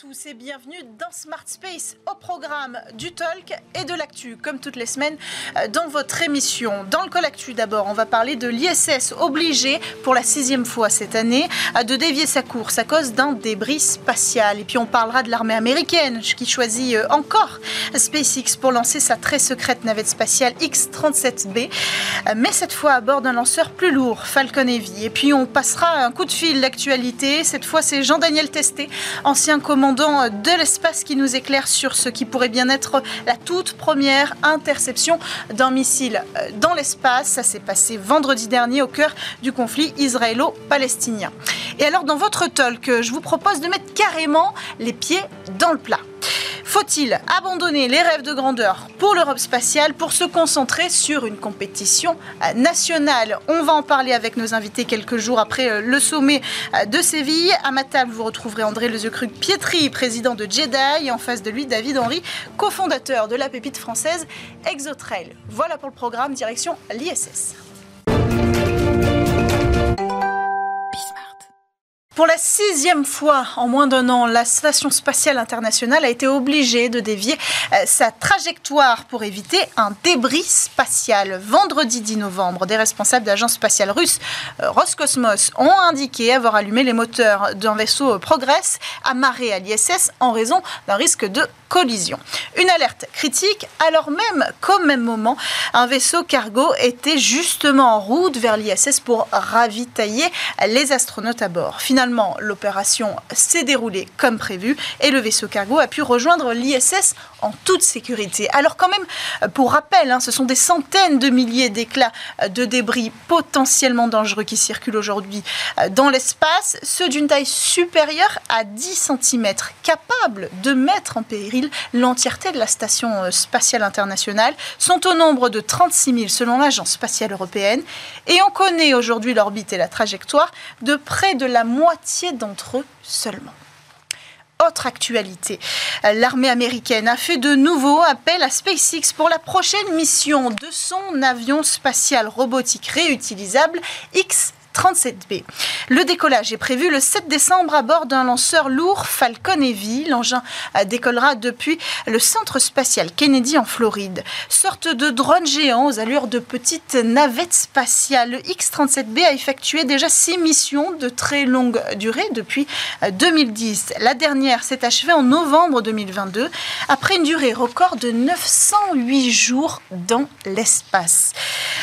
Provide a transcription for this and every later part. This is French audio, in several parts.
tous et bienvenue dans Smart Space au programme du talk et de l'actu, comme toutes les semaines euh, dans votre émission. Dans le col actu d'abord, on va parler de l'ISS obligé pour la sixième fois cette année de dévier sa course à cause d'un débris spatial. Et puis on parlera de l'armée américaine qui choisit euh, encore SpaceX pour lancer sa très secrète navette spatiale X-37B, euh, mais cette fois à bord d'un lanceur plus lourd, Falcon Heavy. Et puis on passera un coup de fil d'actualité. Cette fois c'est Jean-Daniel Testé, ancien commandant de l'espace qui nous éclaire sur ce qui pourrait bien être la toute première interception d'un missile euh, dans l'espace. Ça s'est passé vendredi dernier au cœur du conflit israélo-palestinien. Et alors dans votre talk, je vous propose de mettre carrément les pieds dans le plat. Faut-il abandonner les rêves de grandeur pour l'Europe spatiale pour se concentrer sur une compétition euh, nationale? On va en parler avec nos invités quelques jours après euh, le sommet euh, de Séville. À ma table, vous retrouverez André Lezecruc Pietri, président de Jedi, et en face de lui, David Henry, cofondateur de la pépite française Exotrail. Voilà pour le programme, direction l'ISS. Pour la sixième fois en moins d'un an, la Station spatiale internationale a été obligée de dévier euh, sa trajectoire pour éviter un débris spatial. Vendredi 10 novembre, des responsables de l'agence spatiale russe euh, Roscosmos ont indiqué avoir allumé les moteurs d'un vaisseau Progress amarré à l'ISS en raison d'un risque de collision. Une alerte critique alors même qu'au même moment, un vaisseau cargo était justement en route vers l'ISS pour ravitailler les astronautes à bord. Finalement, l'opération s'est déroulée comme prévu et le vaisseau cargo a pu rejoindre l'ISS en toute sécurité. Alors quand même, pour rappel, hein, ce sont des centaines de milliers d'éclats de débris potentiellement dangereux qui circulent aujourd'hui euh, dans l'espace, ceux d'une taille supérieure à 10 cm, capables de mettre en péril l'entièreté de la station euh, spatiale internationale, sont au nombre de 36 000 selon l'Agence spatiale européenne et on connaît aujourd'hui l'orbite et la trajectoire de près de la moitié d'entre eux seulement. Autre actualité, l'armée américaine a fait de nouveau appel à SpaceX pour la prochaine mission de son avion spatial robotique réutilisable X 37B. Le décollage est prévu le 7 décembre à bord d'un lanceur lourd Falcon Heavy. L'engin décollera depuis le centre spatial Kennedy en Floride. Sorte de drone géant aux allures de petite navette spatiale, le X-37B a effectué déjà six missions de très longue durée depuis 2010. La dernière s'est achevée en novembre 2022 après une durée record de 908 jours dans l'espace.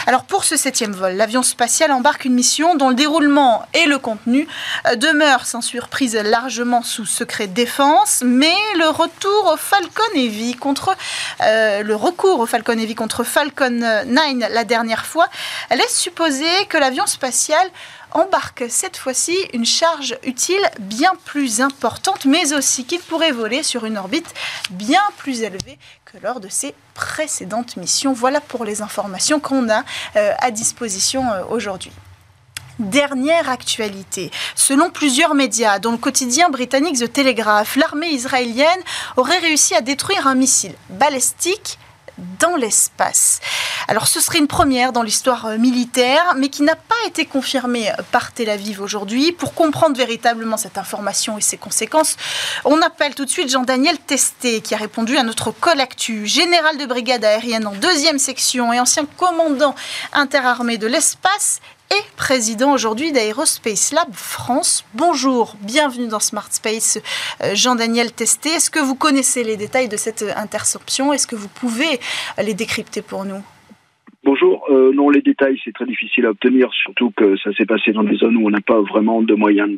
Alors pour ce septième vol, l'avion spatial embarque une mission dont le déroulement et le contenu euh, demeurent sans surprise largement sous secret défense, mais le retour au Falcon Heavy contre euh, le recours au Falcon Heavy contre Falcon 9 la dernière fois laisse supposer que l'avion spatial embarque cette fois-ci une charge utile bien plus importante, mais aussi qu'il pourrait voler sur une orbite bien plus élevée que lors de ses précédentes missions. Voilà pour les informations qu'on a euh, à disposition aujourd'hui. Dernière actualité. Selon plusieurs médias, dont le quotidien britannique The Telegraph, l'armée israélienne aurait réussi à détruire un missile balistique dans l'espace. Alors ce serait une première dans l'histoire euh, militaire, mais qui n'a pas été confirmée euh, par Tel Aviv aujourd'hui. Pour comprendre véritablement cette information et ses conséquences, on appelle tout de suite Jean-Daniel Testé, qui a répondu à notre collectu, général de brigade aérienne en deuxième section et ancien commandant interarmé de l'espace et président aujourd'hui d'Aerospace Lab France. Bonjour, bienvenue dans Smart Space, euh, Jean-Daniel Testé. Est-ce que vous connaissez les détails de cette interception? Est-ce que vous pouvez les décrypter pour nous? Bonjour. Euh, non, les détails, c'est très difficile à obtenir, surtout que ça s'est passé dans des zones où on n'a pas vraiment de moyens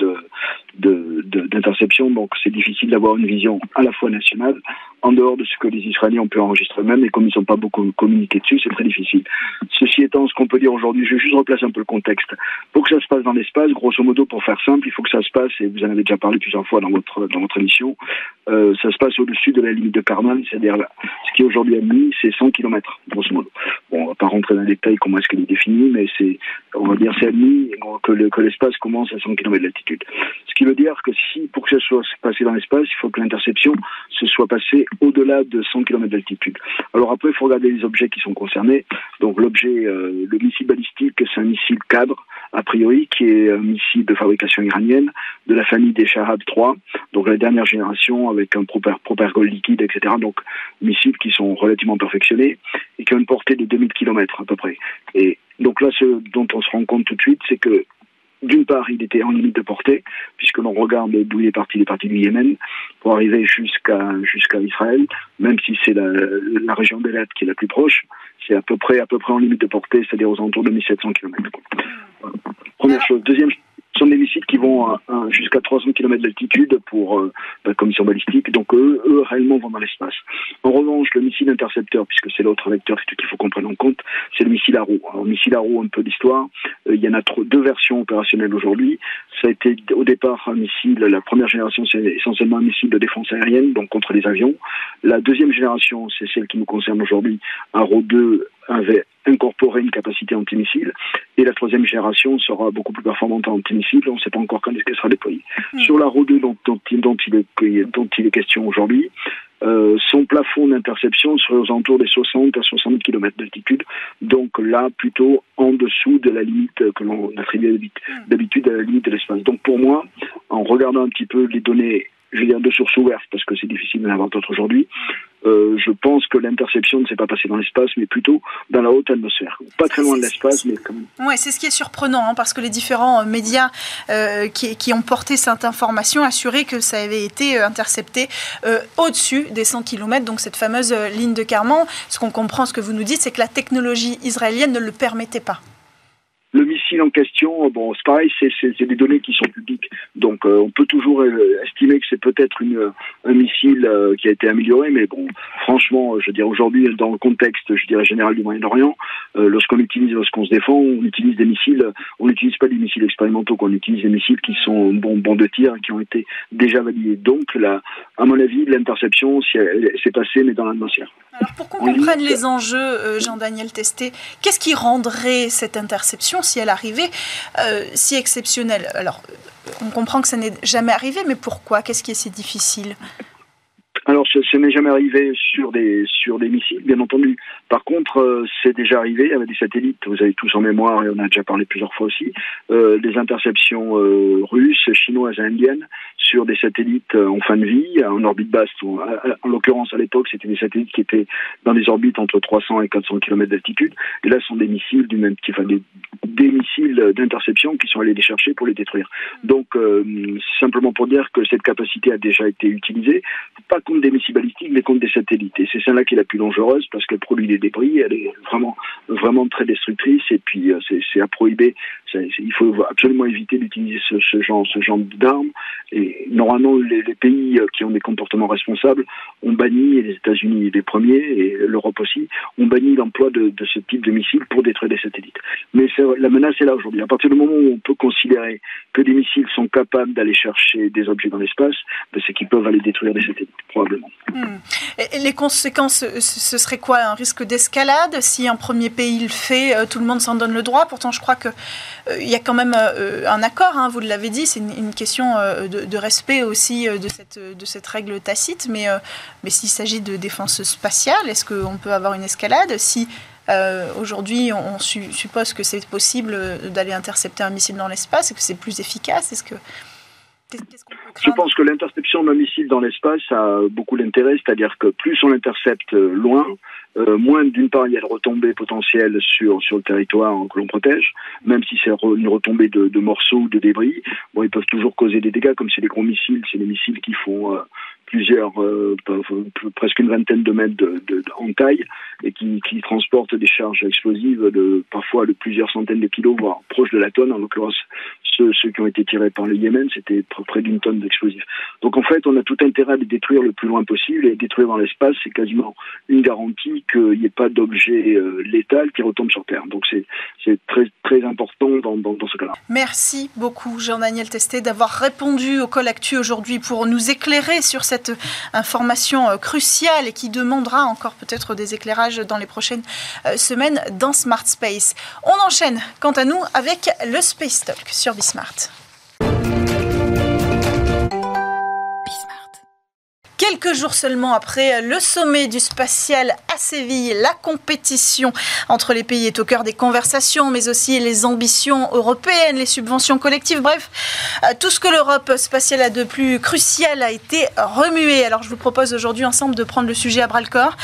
d'interception, de, donc c'est difficile d'avoir une vision à la fois nationale, en dehors de ce que les Israéliens ont pu enregistrer eux-mêmes, et comme ils ne sont pas beaucoup communiqués dessus, c'est très difficile. Ceci étant, ce qu'on peut dire aujourd'hui, je vais juste replacer un peu le contexte. Pour que ça se passe dans l'espace, grosso modo, pour faire simple, il faut que ça se passe, et vous en avez déjà parlé plusieurs fois dans votre, dans votre émission, euh, ça se passe au-dessus de la limite de Karman, c'est-à-dire ce qui est aujourd'hui admis, c'est 100 km, grosso modo. Bon, par rentrer dans les détails comment est-ce qu'elle est définie, mais c'est, on va dire, c'est admis que, l'espace commence à 100 km d'altitude. Ce qui veut dire que si, pour que ça soit passé dans l'espace, il faut que l'interception se soit passée au-delà de 100 km d'altitude. Alors après, il faut regarder les objets qui sont concernés. Donc l'objet, euh, le missile balistique, c'est un missile cadre, a priori, qui est un missile de fabrication iranienne, de la famille des Shahab 3, donc la dernière génération avec un propergol liquide, etc. Donc missiles qui sont relativement perfectionnés et qui ont une portée de 2000 km à peu près. Et donc là, ce dont on se rend compte tout de suite, c'est que d'une part, il était en limite de portée, puisque l'on regarde d'où il est parti, il est parti du Yémen, pour arriver jusqu'à jusqu'à Israël, même si c'est la, la région d'Elat qui est la plus proche, c'est à peu près à peu près en limite de portée, c'est-à-dire aux alentours de 1700 km. Première chose. Deuxième ce sont des missiles qui vont jusqu'à 300 km d'altitude pour euh, la commission balistique. Donc eux, eux, réellement, vont dans l'espace. En revanche, le missile intercepteur, puisque c'est l'autre vecteur qu'il faut qu'on prenne en compte, c'est le missile Arrow. Alors, le missile Arrow, un peu d'histoire. Euh, il y en a deux versions opérationnelles aujourd'hui. Ça a été au départ un missile, la première génération, c'est essentiellement un missile de défense aérienne, donc contre les avions. La deuxième génération, c'est celle qui nous concerne aujourd'hui, Arrow 2 avait incorporé une capacité antimissile. Et la troisième génération sera beaucoup plus performante en antimissile. On ne sait pas encore quand est-ce qu'elle sera déployée. Hmm. Sur la RO2 dont, dont, dont, il, est, dont il est question aujourd'hui, euh, son plafond d'interception serait aux alentours des 60 à 60 km d'altitude, donc là plutôt en dessous de la limite que l'on attribue hmm. d'habitude à la limite de l'espace. Donc pour moi, en regardant un petit peu les données je vais dire de sources ouvertes parce que c'est difficile d'en avoir d'autres aujourd'hui. Euh, je pense que l'interception ne s'est pas passée dans l'espace, mais plutôt dans la haute atmosphère. Pas très loin de l'espace, mais quand même. Oui, c'est ce qui est surprenant, hein, parce que les différents euh, médias euh, qui, qui, ont porté cette information assuraient que ça avait été intercepté au-dessus des 100 km, donc cette fameuse ligne de Carman. Ce qu'on comprend, ce que vous nous dites, c'est que la technologie israélienne ne le permettait pas. En question, bon, c'est pareil, c'est des données qui sont publiques. Donc, euh, on peut toujours euh, estimer que c'est peut-être un missile euh, qui a été amélioré, mais bon, franchement, je veux dire, aujourd'hui, dans le contexte, je dirais, général du Moyen-Orient, lorsqu'on utilise, lorsqu'on se défend, on utilise des missiles, on n'utilise pas des missiles expérimentaux, on utilise des missiles qui sont bons, bons de tir, qui ont été déjà validés. Donc, là, à mon avis, l'interception s'est passée, mais dans l'atmosphère. Alors, pour qu'on comprenne les enjeux, Jean-Daniel Testé, qu'est-ce qui rendrait cette interception si elle euh, si exceptionnelle. Alors, on comprend que ça n'est jamais arrivé, mais pourquoi? Qu'est-ce qui est si difficile? Alors, ce, n'est jamais arrivé sur des sur des missiles, bien entendu. Par contre, euh, c'est déjà arrivé avec des satellites. Vous avez tous en mémoire et on a déjà parlé plusieurs fois aussi euh, des interceptions euh, russes, chinoises et indiennes sur des satellites en fin de vie, en orbite basse. En, l'occurrence, à l'époque, c'était des satellites qui étaient dans des orbites entre 300 et 400 km d'altitude. Et là, ce sont des missiles du même type, enfin, des, des missiles d'interception qui sont allés les chercher pour les détruire. Donc, simplement pour dire que cette capacité a déjà été utilisée, pas contre des missiles balistiques, mais contre des satellites. Et c'est celle-là qui est la plus dangereuse parce qu'elle produit des débris, elle est vraiment, vraiment très destructrice et puis euh, c'est à prohiber. il faut absolument éviter d'utiliser ce, genre, ce genre d'armes. Et normalement, les, pays euh, qui ont des comportements responsables ont banni, et les États-Unis les premiers, et l'Europe aussi, ont banni l'emploi de, ce type de missiles pour détruire des satellites. Mais la menace est là aujourd'hui. À partir du moment où on peut considérer que des missiles sont capables d'aller chercher des objets dans l'espace, ben, c'est qu'ils peuvent aller détruire des satellites, probablement. Hmm. Les conséquences, ce serait quoi? Un risque d'escalade? Si un premier pays le fait, euh, tout le monde s'en donne le droit. Pourtant, je crois qu'il euh, il y a quand même euh, un accord, hein, vous l'avez dit, c'est une, question de, respect aussi de cette, de cette règle tacite. Mais, mais s'il s'agit de défense spatiale, est-ce qu'on peut avoir une escalade Si aujourd'hui on suppose que c'est possible d'aller intercepter un missile dans l'espace et que c'est plus efficace, est-ce que je pense que l'interception d'un missile dans l'espace a beaucoup d'intérêt, c'est-à-dire que plus on l'intercepte loin, euh, moins d'une part il y a de retombées potentielles sur sur le territoire que l'on protège, même si c'est une retombée de, de, morceaux ou de débris. Bon, ils peuvent toujours causer des dégâts, comme c'est des gros missiles, c'est des missiles qui font euh, plusieurs, euh, presque une vingtaine de mètres en taille et qui, transportent des charges explosives de parfois de plusieurs centaines de kilos, voire proche de la tonne. En l'occurrence, ceux, qui ont été tirés par le Yémen, c'était près d'une tonne d'explosifs. Donc en fait, on a tout intérêt à les détruire le plus loin possible et détruire dans l'espace, c'est quasiment une garantie qu'il n'y ait pas d'objet euh, létal qui retombe sur Terre. Donc c'est très, très important dans, dans, ce cas-là. Merci beaucoup, Jean-Daniel Testé, d'avoir répondu au Col aujourd'hui pour nous éclairer sur cette cette information cruciale et qui demandera encore peut-être des éclairages dans les prochaines semaines dans Smart Space. On enchaîne quant à nous avec le Space Talk sur Bismart. Quelques jours seulement après le sommet du spatial Séville, la compétition entre les pays est au cœur des conversations, mais aussi les ambitions européennes, les subventions collectives, bref, euh, tout ce que l'Europe spatiale a de plus crucial a été remué. Alors je vous propose aujourd'hui ensemble de prendre le sujet à bras le corps.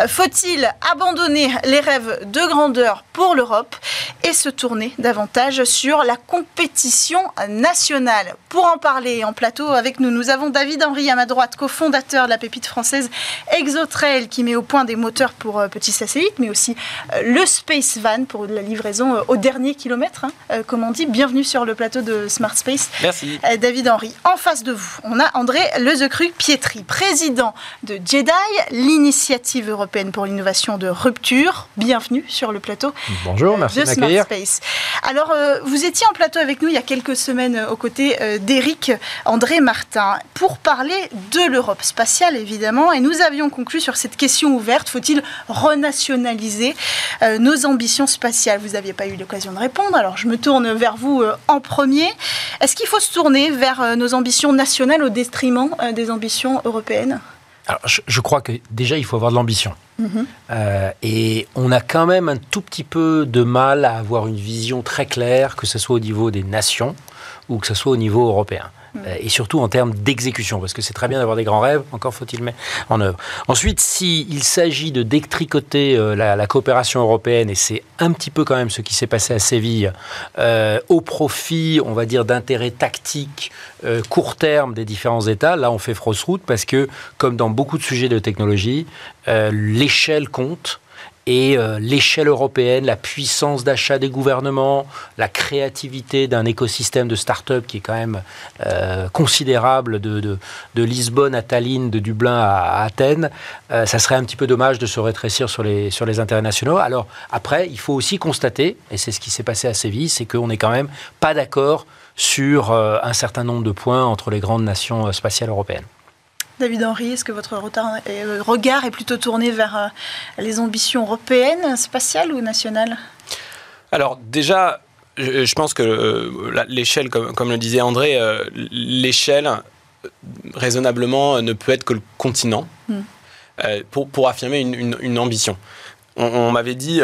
Euh, faut-il abandonner les rêves de grandeur pour l'Europe et se tourner davantage sur la compétition nationale? Pour en parler en plateau avec nous, nous avons David Henry à ma droite, cofondateur de la pépite française Exotrail qui met au point des moteurs pour euh, petits satellites, mais aussi euh, le Space Van pour la livraison euh, au dernier kilomètre, hein, comme on dit. Bienvenue sur le plateau de Smart Space. Merci. David Henry. En face de vous, on a André Lezecru Pietri, président de JEDI, l'initiative européenne pour l'innovation de rupture. Bienvenue sur le plateau Bonjour, merci de Smart Space. Alors, vous étiez en plateau avec nous il y a quelques semaines aux côtés d'Éric André Martin pour parler de l'Europe spatiale, évidemment. Et nous avions conclu sur cette question ouverte, faut-il renationaliser euh, nos ambitions spatiales? Vous n'aviez pas eu l'occasion de répondre, alors je me tourne vers vous euh, en premier. Est-ce qu'il faut se tourner vers euh, nos ambitions nationales au détriment des ambitions européennes? Alors, je, crois que déjà, il faut avoir de l'ambition. Mhm. et on a quand même un tout petit peu de mal à avoir une vision très claire, que ce soit au niveau des nations ou que ce soit au niveau européen. Euh, et surtout en termes d'exécution, parce que c'est très bien d'avoir des grands rêves, encore faut-il mettre en œuvre. Ensuite, s'il s'agit de détricoter euh, la, coopération européenne, et c'est un petit peu quand même ce qui s'est passé à Séville, euh, au profit, on va dire, d'intérêts tactiques court terme des différents États, là on fait fausse route, parce que, comme dans beaucoup de sujets de technologie, l'échelle compte et euh, l'échelle européenne, la puissance d'achat des gouvernements, la créativité d'un écosystème de start-up qui est quand même euh, considérable de, Lisbonne à Tallinn, de Dublin à, Athènes, euh, ça serait un petit peu dommage de se rétrécir sur les, sur les intérêts nationaux. Alors après, il faut aussi constater, et c'est ce qui s'est passé à Séville, c'est qu'on n'est quand même pas d'accord sur un certain nombre de points entre les grandes nations spatiales européennes. David Henry, est-ce que votre euh, regard est plutôt tourné vers euh, les ambitions européennes, spatiales ou nationales? Alors déjà, je pense que euh, l'échelle, comme, le disait André, l'échelle raisonnablement ne peut être que le continent hmm. pour, affirmer une, ambition. On, m'avait dit,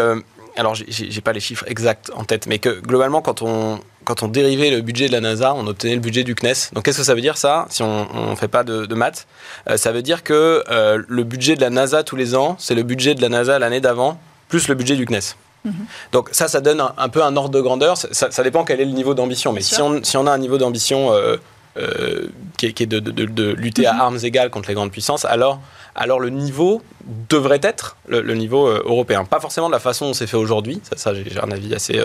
alors j'ai pas les chiffres exacts en tête, mais que globalement quand on quand on dérivait le budget de la NASA, on obtenait le budget du CNES. Donc qu'est-ce que ça veut dire ça Si on ne fait pas de, maths, euh, ça veut dire que euh, le budget de la NASA tous les ans, c'est le budget de la NASA l'année d'avant, plus le budget du CNES. Mhm. Donc ça, ça donne un, peu un ordre de grandeur. Ça, dépend quel est le niveau d'ambition. Mais si on, si on, a un niveau d'ambition euh, qui, est, de, lutter à mhm. armes égales contre les grandes puissances, alors, alors le niveau devrait être le, niveau européen. Pas forcément de la façon dont c'est fait aujourd'hui. Ça, ça j'ai un avis assez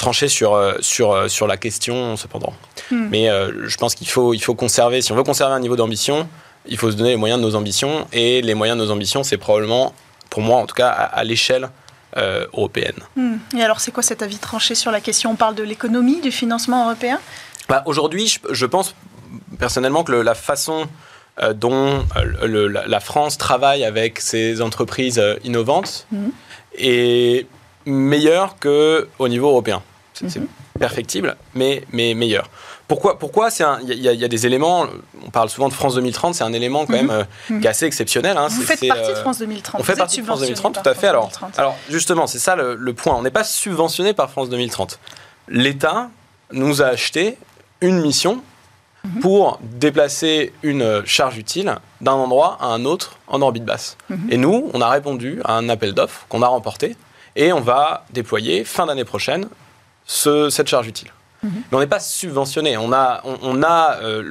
trancher sur, euh, sur, euh, sur la question, cependant. Hmm. Mais euh, je pense qu'il faut, il faut conserver, si on veut conserver un niveau d'ambition, il faut se donner les moyens de nos ambitions. Et les moyens de nos ambitions, c'est probablement, pour moi en tout cas, à, l'échelle européenne. Hmm. Et alors, c'est quoi cet avis tranché sur la question? On parle de l'économie, du financement européen? Bah, Aujourd'hui, je, pense personnellement que la façon dont la, France travaille avec ses entreprises innovantes hmm. est meilleure qu'au niveau européen. C'est mhm. perfectible, mais, mais meilleur. Pourquoi Pourquoi Il y, y, a des éléments, on parle souvent de France 2030, c'est un élément quand mhm. même euh, mhm. qui est assez exceptionnel. Hein. Vous faites partie de France 2030. On fait partie de France 2030, tout à fait. Alors, alors justement, c'est ça le, point. On n'est pas subventionné par France 2030. L'État nous a acheté une mission pour déplacer une charge utile d'un endroit à un autre en orbite basse. Et nous, on a répondu à un appel d'offres qu'on a remporté et on va déployer fin d'année prochaine cette charge utile. Mhm. Mais on n'est pas subventionné. On a, on, a euh,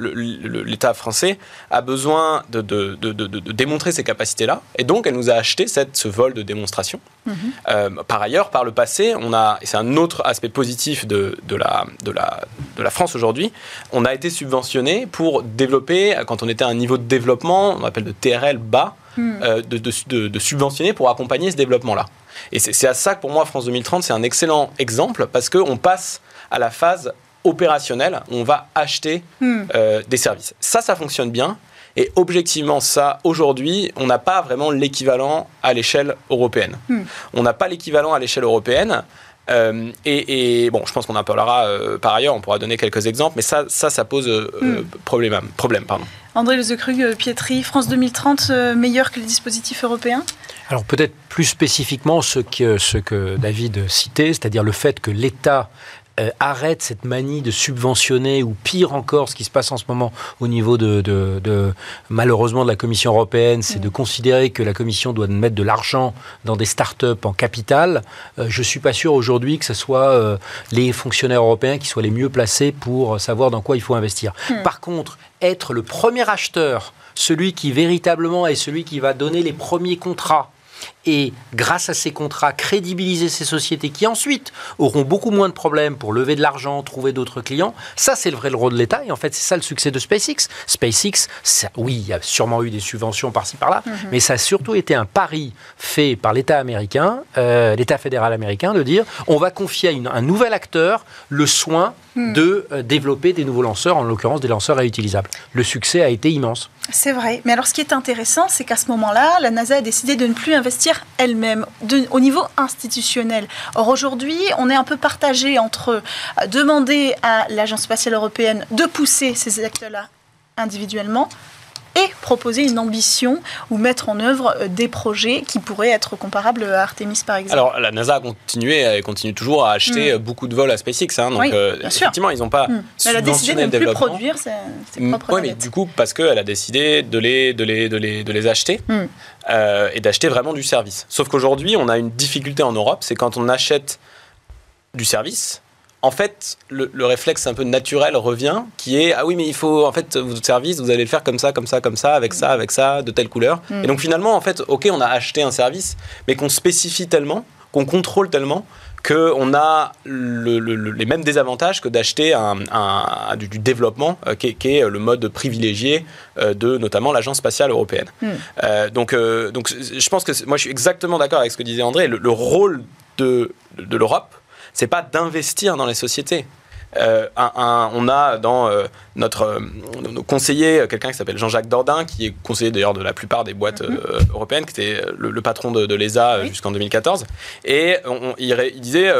l'État français a besoin de, de, démontrer ses capacités-là, et donc elle nous a acheté cette, ce vol de démonstration. Mhm. Euh, par ailleurs, par le passé, on a, c'est un autre aspect positif de, la, de, la, de la France aujourd'hui, on a été subventionné pour développer, quand on était à un niveau de développement, on appelle de TRL bas, mhm. euh, de, subventionner pour accompagner ce développement-là. Et c'est à ça que pour moi, France 2030, c'est un excellent exemple parce qu'on passe à la phase opérationnelle, on va acheter hmm. euh, des services. Ça, ça fonctionne bien. Et objectivement, ça, aujourd'hui, on n'a pas vraiment l'équivalent à l'échelle européenne. Hmm. On n'a pas l'équivalent à l'échelle européenne. Euh, et, bon, je pense qu'on en parlera euh, par ailleurs, on pourra donner quelques exemples, mais ça, ça, ça pose euh, hmm. problème, problème. Pardon. André Lezekrug, Pietri, France 2030, meilleur que les dispositifs européens? Alors peut-être plus spécifiquement ce que, ce que David citait, c'est-à-dire le fait que l'État euh, arrête cette manie de subventionner, ou pire encore, ce qui se passe en ce moment au niveau de, malheureusement de la Commission européenne, c'est de considérer que la Commission doit mettre de l'argent dans des start-up en capital. Euh, je ne suis pas sûr aujourd'hui que ce soit euh, les fonctionnaires européens qui soient les mieux placés pour savoir dans quoi il faut investir. Hmm. Par contre, être le premier acheteur, celui qui véritablement est celui qui va donner les premiers contrats, et grâce à ces contrats, crédibiliser ces sociétés qui ensuite auront beaucoup moins de problèmes pour lever de l'argent, trouver d'autres clients. Ça, c'est le vrai rôle de l'État et en fait, c'est ça le succès de SpaceX. SpaceX, oui, il y a sûrement eu des subventions par-ci par-là, mhm. mais ça a surtout été un pari fait par l'État américain, euh, l'État fédéral américain, de dire on va confier à un nouvel acteur le soin hmm. de euh, développer des nouveaux lanceurs, en l'occurrence des lanceurs réutilisables. Le succès a été immense. C'est vrai. Mais alors, ce qui est intéressant, c'est qu'à ce moment-là, la NASA a décidé de ne plus investir elle-même au niveau institutionnel. Or, aujourd'hui, on est un peu partagé entre euh, demander à l'Agence spatiale européenne de pousser ces actes-là individuellement et proposer une ambition ou mettre en œuvre euh, des projets qui pourraient être comparables à Artemis par exemple. Alors la NASA a continué et continue toujours à acheter mm. beaucoup de vols à SpaceX. Hein, donc euh, effectivement, ils n'ont pas mm. Elle a décidé de ne plus produire ses, mm. propres Oui, mais du coup, parce qu'elle a décidé de les, de les, de les, de les acheter euh, et d'acheter vraiment du service. Sauf qu'aujourd'hui, on a une difficulté en Europe, c'est quand on achète du service, en fait, le, réflexe un peu naturel revient, qui est ah oui, mais il faut en fait votre service, vous allez le faire comme ça, comme ça, comme ça, avec ça, avec ça, de telle couleur. Mm. Et donc finalement, en fait, ok, on a acheté un service, mais qu'on spécifie tellement, qu'on contrôle tellement, qu'on a les mêmes désavantages que d'acheter un, du, développement, euh, qui, est, le mode privilégié euh, de notamment l'Agence spatiale européenne. Mm. Euh, donc, donc je pense que moi je suis exactement d'accord avec ce que disait André. Le, rôle de, de l'Europe, c'est pas d'investir dans les sociétés. Euh, on a dans euh, notre euh, conseiller quelqu'un qui s'appelle Jean-Jacques Dordain, qui est conseiller d'ailleurs de la plupart des boîtes mhm. européennes, qui était le, patron de, l'ESA jusqu'en 2014. Et il, disait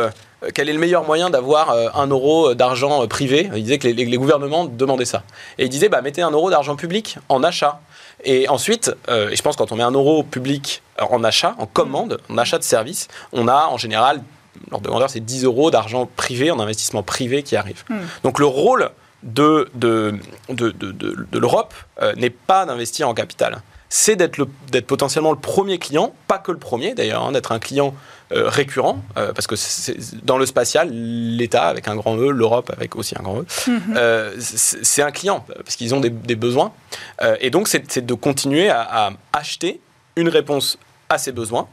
quel est le meilleur moyen d'avoir un euro d'argent privé? Il disait que les, gouvernements demandaient ça. Et il disait bah, mettez un euro d'argent public en achat. Et ensuite, et je pense quand on met un euro public en achat, en commande, en achat de services, on a en général l'ordre de grandeur, c'est 10 euros d'argent privé, en investissement privé qui arrive. Hmm. Donc le rôle de, de, de, de, l'Europe euh, n'est pas d'investir en capital. C'est d'être potentiellement le premier client, pas que le premier d'ailleurs, hein, d'être un client euh, récurrent, euh, parce que dans le spatial, l'État avec un grand E, l'Europe avec aussi un grand E, hmm. c'est un client, parce qu'ils ont des, besoins. et donc c'est de continuer à acheter une réponse à ces besoins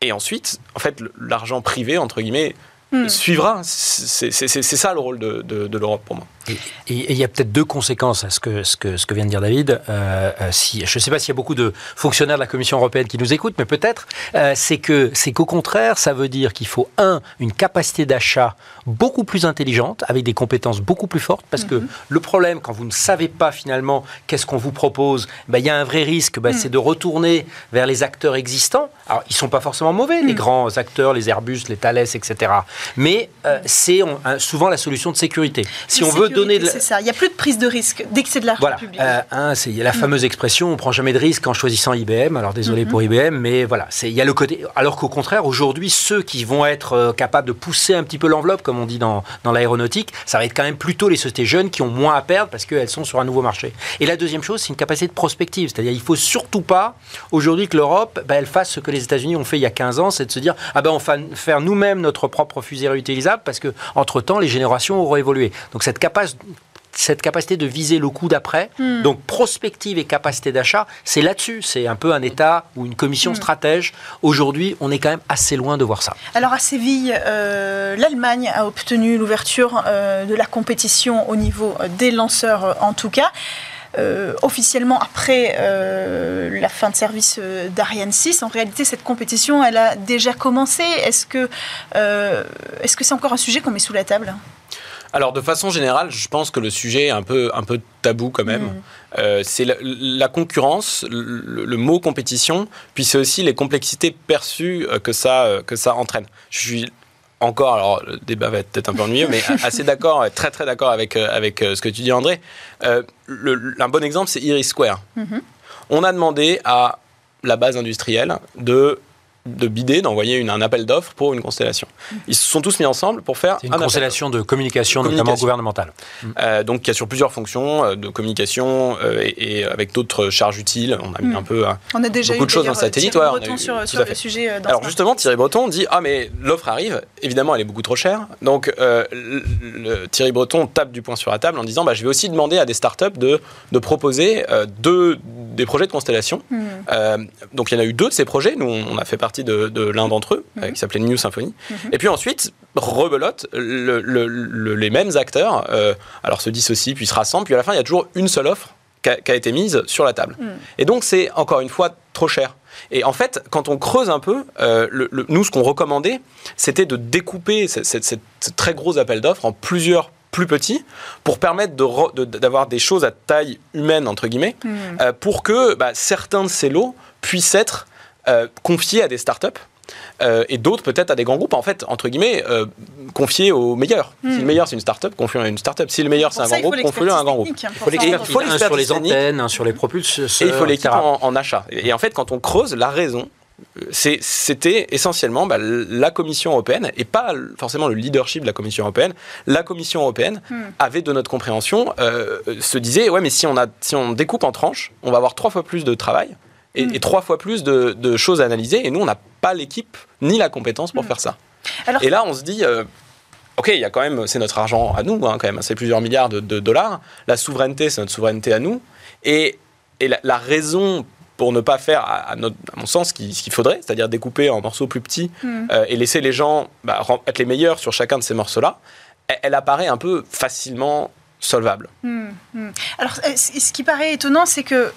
et ensuite, en fait, l'argent privé, entre guillemets, hmm. suivra. C'est ça le rôle de, de l'Europe pour moi. Et il y a peut-être deux conséquences à ce que, ce que, ce que vient de dire David. Euh, euh, si, je ne sais pas s'il y a beaucoup de fonctionnaires de la Commission européenne qui nous écoutent, mais peut-être, euh, c'est que c'est qu'au contraire, ça veut dire qu'il faut, un, une capacité d'achat beaucoup plus intelligente, avec des compétences beaucoup plus fortes, parce que mhm. le problème, quand vous ne savez pas finalement qu'est-ce qu'on vous propose, ben, il y a un vrai risque, ben, c'est de retourner vers les acteurs existants. Alors, ils ne sont pas forcément mauvais, les mhm. grands acteurs, les Airbus, les Thales, etc. Mais c'est souvent la solution de sécurité. Si on veut c'est ça. Il n'y a plus de prise de risque dès que c'est de l'argent voilà. public. Euh, il y a la mm. fameuse expression on prend jamais de risque en choisissant IBM. Alors désolé mm-hmm. pour IBM, mais voilà, il y a le côté. Alors qu'au contraire, aujourd'hui, ceux qui vont être euh, capables de pousser un petit peu l'enveloppe, comme on dit dans, dans l'aéronautique, ça va être quand même plutôt les sociétés jeunes qui ont moins à perdre parce qu'elles sont sur un nouveau marché. Et la deuxième chose, c'est une capacité de prospective. C'est-à-dire, il faut surtout pas aujourd'hui que l'Europe, bah, elle fasse ce que les États-Unis ont fait il y a 15 ans, c'est de se dire ah ben on va faire nous-mêmes notre propre fusée réutilisable parce que entre temps les générations auront évolué. Donc cette capacité cette capacité de viser le coup d'après, hmm. donc prospective et capacité d'achat, c'est là-dessus. C'est un peu un État ou une commission hmm. stratège. Aujourd'hui, on est quand même assez loin de voir ça. Alors à Séville, euh, l'Allemagne a obtenu l'ouverture euh, de la compétition au niveau des lanceurs en tout cas. Euh, officiellement après la fin de service d'Ariane 6. En réalité, cette compétition, elle a déjà commencé. Est-ce que est-ce que c'est encore un sujet qu'on met sous la table? Alors, de façon générale, je pense que le sujet est un peu, un peu tabou quand même. Mm. Euh, c'est la, la concurrence, le, le mot compétition, puis c'est aussi les complexités perçues euh, que ça, euh, que ça entraîne. Je suis encore, alors le débat va être peut-être un peu ennuyeux, mais assez d'accord, très très d'accord avec, avec ce que tu dis André. Euh, le- un bon exemple, c'est Iris Square. Mhm. On a demandé à la base industrielle de de bider, d'envoyer une- un appel d'offres pour une constellation. Ils se sont tous mis ensemble pour faire un une appel constellation de communication, notamment Communication. gouvernementale. euh, donc, qui a sur plusieurs fonctions euh, de communication euh, et, et avec d'autres charges utiles. On a mis Mm. un peu. un- On a déjà Beaucoup eu de choses d'ailleurs, en satellite, Thierry ouais, on a Breton eu- sur, sur le sujet. euh, dans Alors justement, Thierry Breton dit ah mais l'offre arrive. Évidemment, elle est beaucoup trop chère. Donc euh, le- le- Thierry Breton tape du poing sur la table en disant bah, je vais aussi demander à des startups de de proposer euh, deux des projets de constellation. Euh, donc il y en a eu deux de ces projets. Nous, on a fait partie de, de l'un d'entre eux, Mhm. euh, qui s'appelait New Symphony. Mhm. Et puis ensuite, rebelote, le- le- le- les mêmes acteurs, euh, alors se dissocient, puis se rassemblent, puis à la fin, il y a toujours une seule offre qui a, été mise sur la table. Mhm. Et donc c'est encore une fois trop cher. Et en fait, quand on creuse un peu, euh, le- le- nous, ce qu'on recommandait, c'était de découper ce, ce- ce- ce très gros appel d'offres en plusieurs plus petits pour permettre de re- de- d'avoir des choses à taille humaine, entre guillemets, euh, pour que bah, certains de ces lots puissent être euh, confiés à des startups euh, et d'autres peut-être à des grands groupes. En fait, entre guillemets, euh, confiés aux meilleurs. Si Mm. le meilleur c'est une startup, confions à une startup. Si le meilleur c'est un grand groupe, confions-le à un grand groupe. l'expertise Il faut hein, l'expertise, sur les antennes, un sur les propulseurs. Et il faut l'équipe en, en achat. Et en fait, quand on creuse, la raison, c'était essentiellement bah, la Commission européenne, et pas forcément le leadership de la Commission européenne. La Commission européenne Hmm. avait, de notre compréhension, euh, se disait, ouais, mais si on, a, si on découpe en tranches, on va avoir trois fois plus de travail. Et, Hmm. et trois fois plus de, de choses à analyser, et nous, on n'a pas l'équipe ni la compétence pour Hmm. faire ça. Alors- et là, on se dit, euh, ok, il y a quand même, c'est notre argent à nous, hein, quand même, c'est plusieurs milliards de, de dollars. La souveraineté, c'est notre souveraineté à nous. Et, et la, la raison pour ne pas faire, à, à notre- à mon sens, ce qu'il faudrait, c'est-à-dire découper en morceaux plus petits Hmm. euh, et laisser les gens bah, être les meilleurs sur chacun de ces morceaux-là, elle, elle apparaît un peu facilement solvable. Alors, euh, ce qui paraît étonnant, c'est que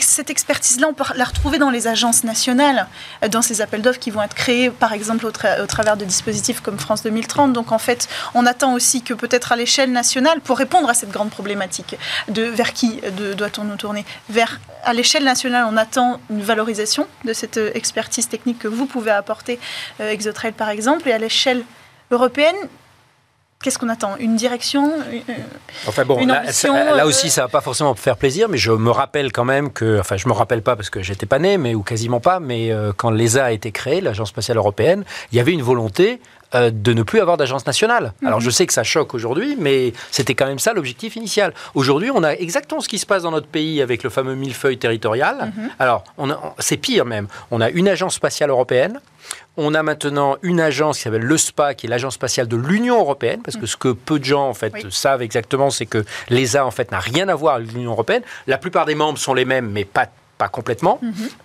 cette expertise-là, on peut la retrouver dans les agences nationales, euh, dans ces appels d'offres qui vont être créés, par exemple, au, tra- au travers de dispositifs comme France 2030. Donc, en fait, on attend aussi que peut-être à l'échelle nationale, pour répondre à cette grande problématique, de vers qui de- doit-on nous tourner? Vers, À l'échelle nationale, on attend une valorisation de cette euh, expertise technique que vous pouvez apporter, euh, Exotrail par exemple, et à l'échelle européenne, qu'est-ce qu'on attend? Une direction? Une- Enfin bon, Une là, ambition, ça- là euh, aussi, ça va pas forcément me faire plaisir, mais je me rappelle quand même que, enfin, je me rappelle pas parce que j'étais pas né, mais ou quasiment pas, mais euh, quand l'ESA a été créée, l'Agence spatiale européenne, il y avait une volonté euh, de ne plus avoir d'agence nationale. Alors je sais que ça choque aujourd'hui, mais c'était quand même ça l'objectif initial. Aujourd'hui, on a exactement ce qui se passe dans notre pays avec le fameux millefeuille territorial. Alors, on a- on- c'est pire même. On a une agence spatiale européenne. On a maintenant une agence qui s'appelle l'ESPA, qui est l'agence spatiale de l'Union européenne, parce que ce que peu de gens en fait Oui. savent exactement, c'est que l'ESA en fait n'a rien à voir avec l'Union européenne. La plupart des membres sont les mêmes, mais pas pas complètement.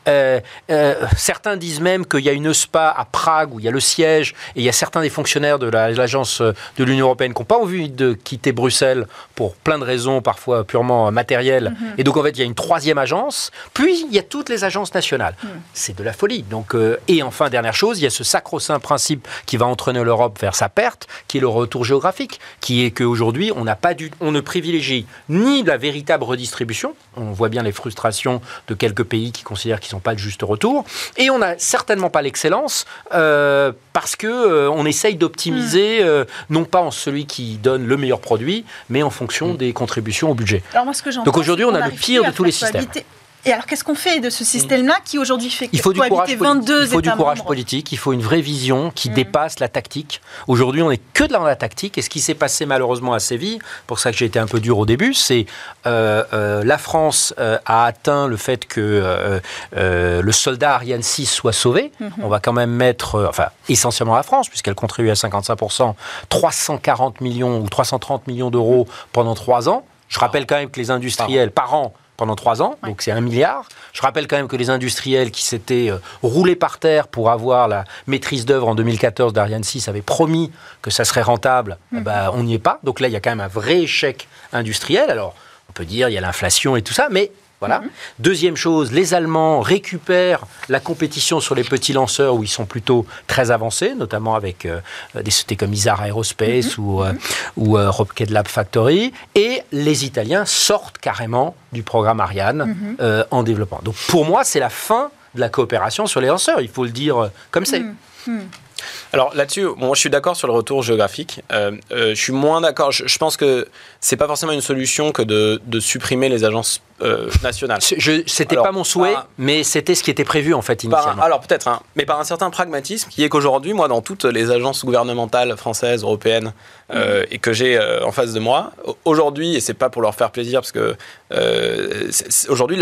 Euh, euh, certains disent même qu'il y a une ESPA à Prague où il y a le siège et il y a certains des fonctionnaires de la- l'agence euh, de l'Union européenne qui n'ont pas envie de quitter Bruxelles pour plein de raisons, parfois purement matérielles. Et donc en fait, il y a une troisième agence. Puis il y a toutes les agences nationales. C'est de la folie. Donc euh, et enfin dernière chose, il y a ce sacro-saint principe qui va entraîner l'Europe vers sa perte, qui est le retour géographique, qui est qu'aujourd'hui on n'a pas du, on ne privilégie ni la véritable redistribution. On voit bien les frustrations de quelques pays qui considèrent qu'ils n'ont pas de juste retour, et on n'a certainement pas l'excellence euh, parce que euh, on essaye d'optimiser euh, non pas en celui qui donne le meilleur produit, mais en fonction des contributions au budget. Alors moi, ce que Donc aujourd'hui, on a le pire de tous les systèmes. Et alors, qu'est-ce qu'on fait de ce système-là qui aujourd'hui fait Il faut du courage cohabiter politique. 22 Il faut du courage membres politique. Il faut une vraie vision qui Mm. dépasse la tactique. Aujourd'hui, on n'est que dans la tactique. Et ce qui s'est passé malheureusement à Séville, pour ça que j'ai été un peu dur au début, c'est euh, euh, la France euh, a atteint le fait que le soldat Ariane 6 soit sauvé. Mhm. On va quand même mettre, enfin essentiellement la France, puisqu'elle contribue à 55%, 340 millions ou 330 millions d'euros pendant trois ans. Je rappelle quand même que les industriels par an pendant trois ans, Ouais. donc c'est un milliard. Je rappelle quand même que les industriels qui s'étaient euh, roulés par terre pour avoir la maîtrise d'œuvre en 2014 d'Ariane 6 avaient promis que ça serait rentable. Ben, on n'y est pas. Donc là, il y a quand même un vrai échec industriel. Alors, on peut dire il y a l'inflation et tout ça, mais Voilà. Mhm. Deuxième chose, les Allemands récupèrent la compétition sur les petits lanceurs où ils sont plutôt très avancés, notamment avec euh, des sociétés comme Isar Aerospace Mhm. ou, euh, ou euh, Rocket Lab Factory. Et les Italiens sortent carrément du programme Ariane Mhm. euh, en développement. Donc pour moi, c'est la fin de la coopération sur les lanceurs. Il faut le dire comme c'est. Mhm. Alors là-dessus, bon, moi je suis d'accord sur le retour géographique. Euh, euh, je suis moins d'accord. Je, je pense que c'est pas forcément une solution que de, de supprimer les agences euh, C'était pas mon souhait, par- mais c'était ce qui était prévu en fait Par initialement. alors peut-être, hein, mais par un certain pragmatisme qui est qu'aujourd'hui, moi, dans toutes les agences gouvernementales françaises, européennes, euh, et que j'ai euh, en face de moi, au- aujourd'hui, et c'est pas pour leur faire plaisir, parce que euh, aujourd'hui,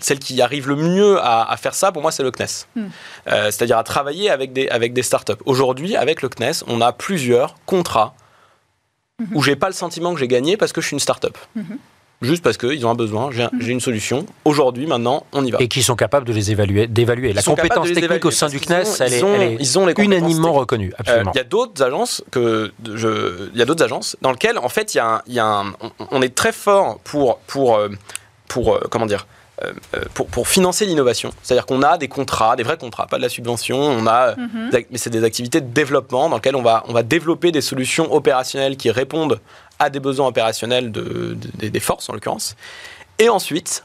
celle qui arrive le mieux à, à faire ça, pour moi, c'est le CNES. Mm. C'est-à-dire à travailler avec des, avec des startups. Aujourd'hui, avec le CNES, on a plusieurs contrats où j'ai pas le sentiment que j'ai gagné parce que je suis une startup. Mhm. Juste parce qu'ils ont un besoin, j'ai un- j'ai une solution. Aujourd'hui, maintenant, on y va. Et qui sont capables de les évaluer, d'évaluer. La compétence technique au sein du CNES, ont- elle est, ils ont- elle est ils ont les compétences unanimement reconnue, Euh, absolument. Il y a d'autres agences que je, il y a d'autres agences dans lesquelles en fait il y a, un- il y a un- on, on est très fort pour pour euh, pour euh, comment dire pour, pour financer l'innovation. C'est-à-dire qu'on a des contrats, des vrais contrats, pas de la subvention. On a, Mhm. mais c'est des activités de développement dans lesquelles on va on va développer des solutions opérationnelles qui répondent à des besoins opérationnels de, de- des- forces en l'occurrence. Et ensuite,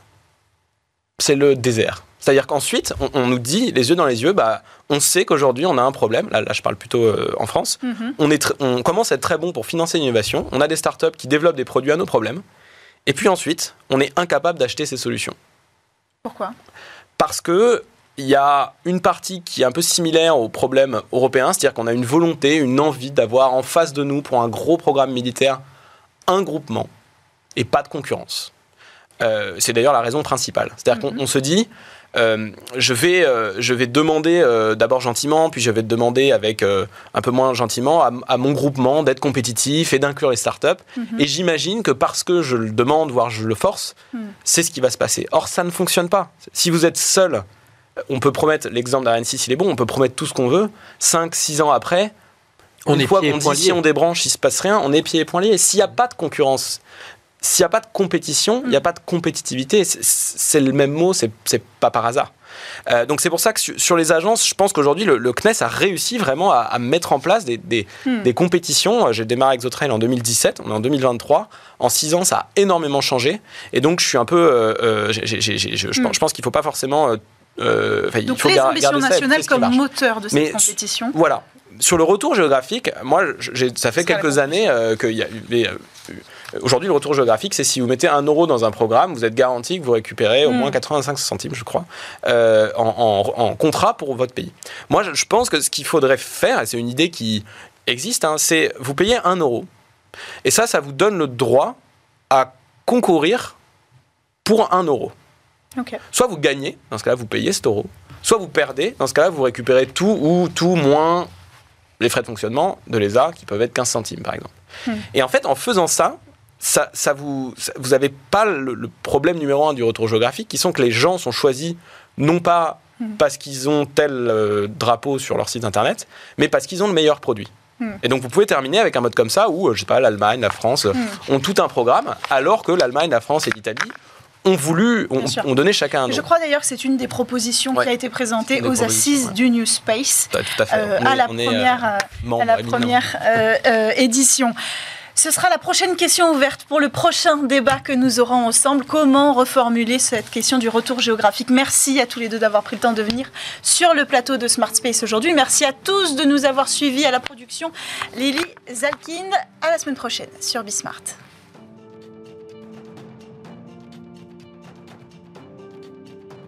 c'est le désert. C'est-à-dire qu'ensuite, on, on nous dit, les yeux dans les yeux, bah, on sait qu'aujourd'hui, on a un problème. Là, là je parle plutôt euh, en France. Mhm. On, est on commence à être très bon pour financer l'innovation. On a des startups qui développent des produits à nos problèmes. Et puis ensuite, on est incapable d'acheter ces solutions. Pourquoi? Parce que il y a une partie qui est un peu similaire aux problèmes européens, c'est-à-dire qu'on a une volonté, une envie d'avoir en face de nous, pour un gros programme militaire, un groupement et pas de concurrence. Euh, c'est d'ailleurs la raison principale. C'est-à-dire qu'on on se dit, euh, je, vais, euh, je vais demander d'abord gentiment, puis je vais demander avec un peu moins gentiment à, à mon groupement d'être compétitif et d'inclure les startups. Et j'imagine que parce que je le demande, voire je le force, Mhm. c'est ce qui va se passer. Or, ça ne fonctionne pas. Si vous êtes seul, on peut promettre, l'exemple d'Ariane 6, il est bon, on peut promettre tout ce qu'on veut. 5, 6 ans après, On une est fois pieds et qu'on dit si on débranche, il se passe rien, on est pieds et poings liés. S'il n'y a pas de concurrence, s'il n'y a pas de compétition, il n'y a pas de compétitivité. C'est- le même mot, c'est pas par hasard. Euh, donc c'est pour ça que su- sur les agences, je pense qu'aujourd'hui le, le CNES a réussi vraiment à, à mettre en place des, des- des compétitions. Euh, J'ai démarré avec Zotrail en 2017, on est en 2023. En six ans, ça a énormément changé. Et donc je suis un peu, euh, je, je pense, je pense qu'il faut pas forcément, euh, euh, enfin, il Donc faut les ambitions nationales comme marche. moteur de cette Mais- compétition. Voilà. Sur le retour géographique, moi, ça fait quelques années euh, qu'il y a eu euh, Aujourd'hui, le retour géographique, c'est si vous mettez un euro dans un programme, vous êtes garanti que vous récupérez au Mm. moins 85 centimes, je crois, euh, en, en- en contrat pour votre pays. Moi, je, pense que ce qu'il faudrait faire, et c'est une idée qui existe, hein, c'est vous payez un euro. Et ça, ça vous donne le droit à concourir pour un euro. Soit vous gagnez, dans ce cas-là, vous payez cet euro. Soit vous perdez, dans ce cas-là, vous récupérez tout ou tout moins les frais de fonctionnement de l'ESA, qui peuvent être 15 centimes, par exemple. Hmm. Et en fait, en faisant ça, ça, ça vous, ça- vous n'avez pas le, le problème numéro un du retour géographique, qui sont que les gens sont choisis non pas Hmm. parce qu'ils ont tel euh, drapeau sur leur site internet, mais parce qu'ils ont le meilleur produit. Hmm. Et donc vous pouvez terminer avec un mode comme ça où, euh, je sais pas, l'Allemagne, la France ont tout un programme, alors que l'Allemagne, la France et l'Italie ont voulu, ont, ont donné chacun un Je nom. crois d'ailleurs que c'est une des propositions Ouais. qui a été présentée aux assises ouais. du New Space Tout à- tout à fait. euh, à la première, membre à la première euh, édition. Ce sera la prochaine question ouverte pour le prochain débat que nous aurons ensemble. Comment reformuler cette question du retour géographique? Merci à tous les deux d'avoir pris le temps de venir sur le plateau de Smart Space aujourd'hui. Merci à tous de nous avoir suivis à la production. Lily Zalkin, à la semaine prochaine sur Bismart.